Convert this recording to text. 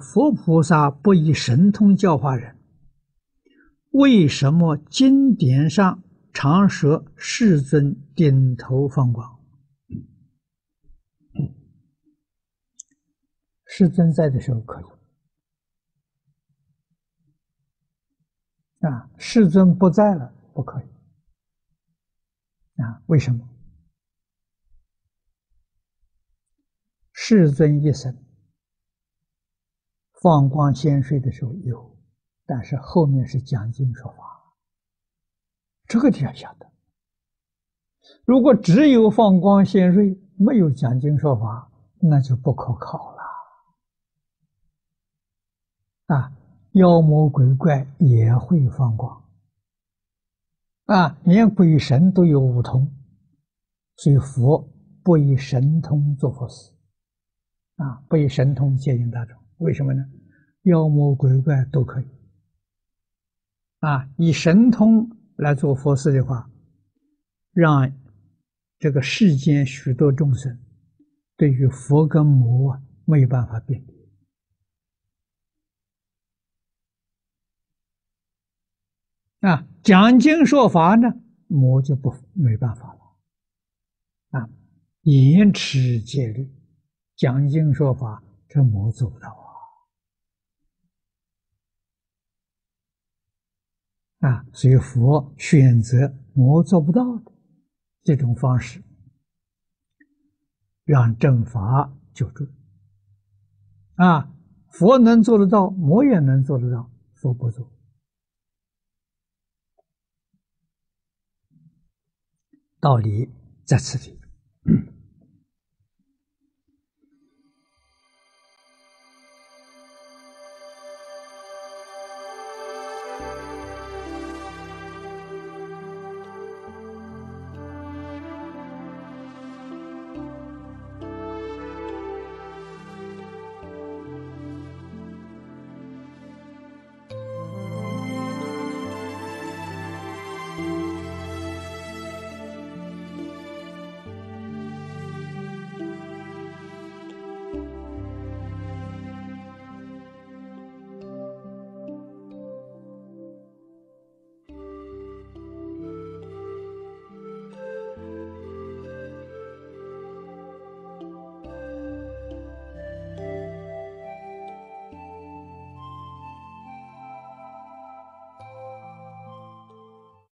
佛菩萨不以神通教化人，为什么经典上常说世尊顶头放光？世尊在的时候可以啊，世尊不在了不可以啊？为什么？世尊一生放光现世的时候有，但是后面是讲经说法，这个你要晓得。如果只有放光现世，没有讲经说法，那就不可靠了。啊，妖魔鬼怪也会放光，啊，连鬼神都有五通，所以佛不以神通做佛事。啊，不以神通接引大众，为什么呢？妖魔鬼怪都可以。啊，以神通来做佛事的话，让这个世间许多众生对于佛跟魔啊没有办法辨别。啊，讲经说法呢，魔就不没办法了。啊，严持戒律。讲经说法，这魔做不到啊！所以佛选择魔做不到的这种方式，让正法救助。啊，佛能做得到，魔也能做得到，佛不做。道理在此地。